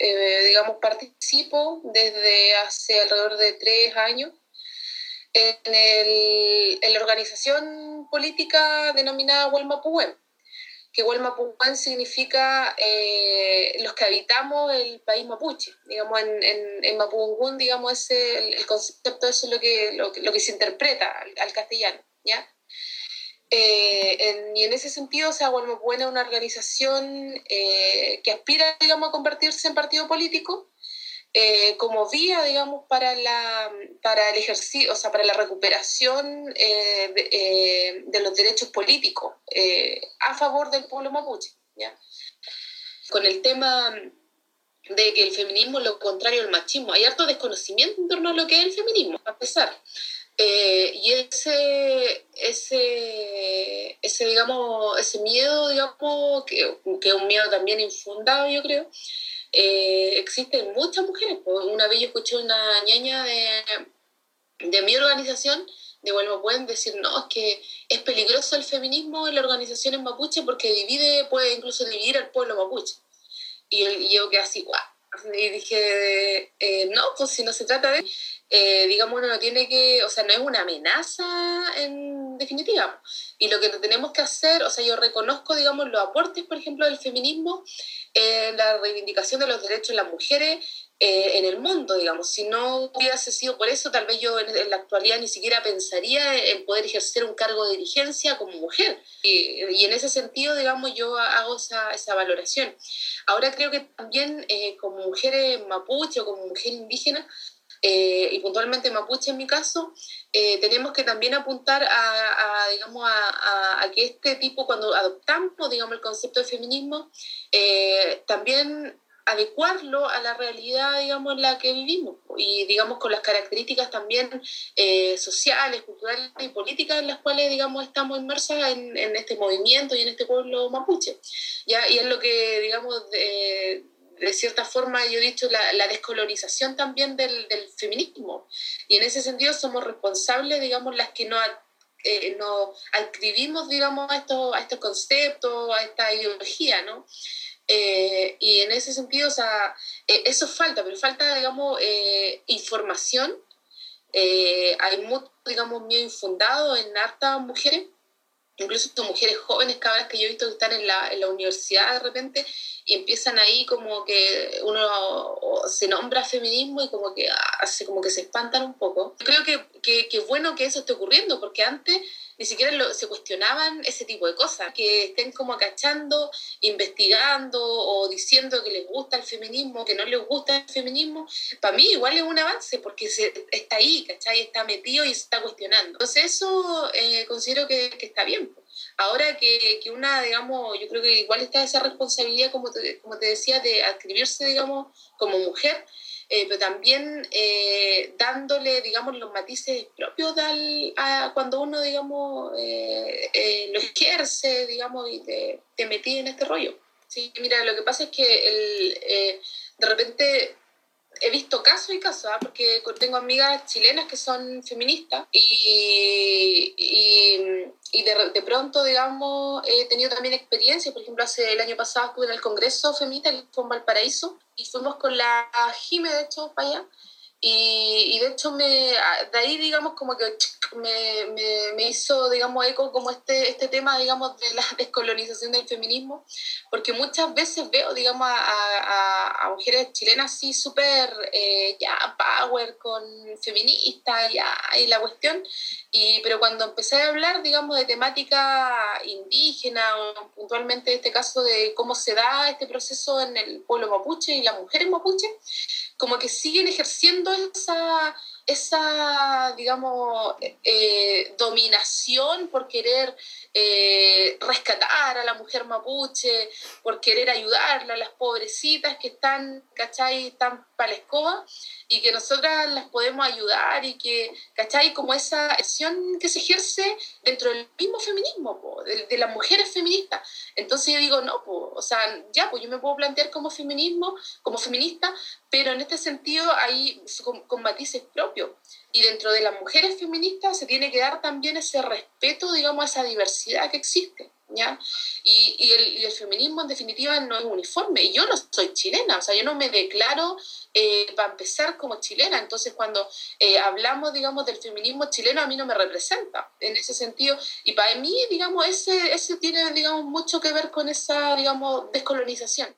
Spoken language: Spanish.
eh, digamos, participo desde hace alrededor de tres años en, el, en la organización política denominada Huelmapuwen, que Huelmapuwen significa eh, los que habitamos el país mapuche. Digamos, en, en, en digamos, ese, el, concepto eso es lo que, lo, lo que se interpreta al, al castellano, ¿ya? Eh, y en ese sentido, o sea, bueno, buena una organización eh, que aspira, digamos, a convertirse en partido político eh, como vía, digamos, para, la, para el ejercicio, o sea, para la recuperación de, de, los derechos políticos a favor del pueblo mapuche, ¿ya? Con el tema de que el feminismo es lo contrario al machismo. Hay harto desconocimiento en torno a lo que es el feminismo, a pesar. Eh, y ese, ese, ese, digamos, ese miedo, digamos, que, que es un miedo también infundado, yo creo, eh, existe en muchas mujeres. Una vez yo escuché una ñaña de, de mi organización, de Vuelvo pueden decir, no, es que es peligroso el feminismo en la organización en mapuche porque divide, puede incluso dividir al pueblo mapuche. Y, yo quedé así, guau. Y dije, eh, no, pues si no se trata de eh, digamos, uno no tiene que, o sea, no es una amenaza en definitiva. Y lo que tenemos que hacer, o sea, yo reconozco, digamos, los aportes, por ejemplo, del feminismo en la reivindicación de los derechos de las mujeres eh, en el mundo, digamos. Si no hubiese sido por eso, tal vez yo en, la actualidad ni siquiera pensaría en poder ejercer un cargo de dirigencia como mujer. Y, y en ese sentido, digamos, yo hago esa, esa valoración. Ahora creo que también eh, como mujer mapuche o como mujer indígena, eh, y puntualmente mapuche en mi caso, eh, tenemos que también apuntar a, digamos, a, que este tipo, cuando adoptamos, digamos, el concepto de feminismo, eh, también adecuarlo a la realidad, digamos, en la que vivimos y, digamos, con las características también sociales, culturales y políticas en las cuales, digamos, estamos inmersas en, este movimiento y en este pueblo mapuche. ¿ya? Y es lo que, digamos, de, cierta forma, yo he dicho, la, la descolonización también del, del, feminismo. Y en ese sentido somos responsables, digamos, las que no, eh, no adscribimos, digamos, a estos, a estos conceptos, a esta ideología, ¿no? Eh, y en ese sentido, o sea, eh, eso falta, pero falta, digamos, eh, información. Eh, hay mucho, digamos, miedo infundado en hartas mujeres incluso mujeres jóvenes, cabras que yo he visto que están en la, en la universidad de repente y empiezan ahí como que uno se nombra feminismo y como que hace como que se espantan un poco. Creo que, que, bueno que eso esté ocurriendo porque antes ni siquiera se cuestionaban ese tipo de cosas, que estén como acachando, investigando o diciendo que les gusta el feminismo, que no les gusta el feminismo, para mí igual es un avance porque se, está ahí, ¿cachai? Está metido y se está cuestionando. Entonces eso eh, considero que, está bien. Ahora que, que, una, digamos, yo creo que igual está esa responsabilidad, como te, como te decía, de adscribirse, digamos, como mujer, eh, pero también eh, dándole, digamos, los matices propios de a cuando uno, digamos, eh, eh, lo ejerce, digamos, y te, te metí en este rollo. Sí, mira, lo que pasa es que el, eh, de repente he visto casos y casos, ¿ah? porque tengo amigas chilenas que son feministas y, y, de, de, pronto, digamos, he tenido también experiencias. Por ejemplo, hace el año pasado estuve en el Congreso Feminista, que fue en Valparaíso, y fuimos con la Jime, de hecho, para allá. Y, y, de hecho, me, de ahí, digamos, como que me, me, me, hizo, digamos, eco como este, este tema, digamos, de la descolonización del feminismo, porque muchas veces veo, digamos, a, a, mujeres chilenas así súper, eh, ya, power, con feministas, ya, y la cuestión, y, pero cuando empecé a hablar, digamos, de temática indígena, o puntualmente este caso de cómo se da este proceso en el pueblo mapuche y las mujeres mapuche, como que siguen ejerciendo esa, esa digamos, eh, dominación por querer eh, rescatar a la mujer mapuche, por querer ayudarla a las pobrecitas que están, ¿cachai?, la escoba y que nosotras las podemos ayudar y que, ¿cachai?, como esa acción que se ejerce dentro del mismo feminismo, po, de, de, las mujeres feministas. Entonces yo digo, no, po, o sea, ya, pues yo me puedo plantear como feminismo, como feminista, pero en este sentido hay con, con matices propios. Y dentro de las mujeres feministas se tiene que dar también ese respeto, digamos, a esa diversidad que existe. ¿Ya? Y, y, el, feminismo en definitiva no es uniforme. Y yo no soy chilena, o sea, yo no me declaro eh, para empezar como chilena. Entonces, cuando eh, hablamos, digamos, del feminismo chileno, a mí no me representa en ese sentido. Y para mí, digamos, ese, ese tiene, digamos, mucho que ver con esa, digamos, descolonización.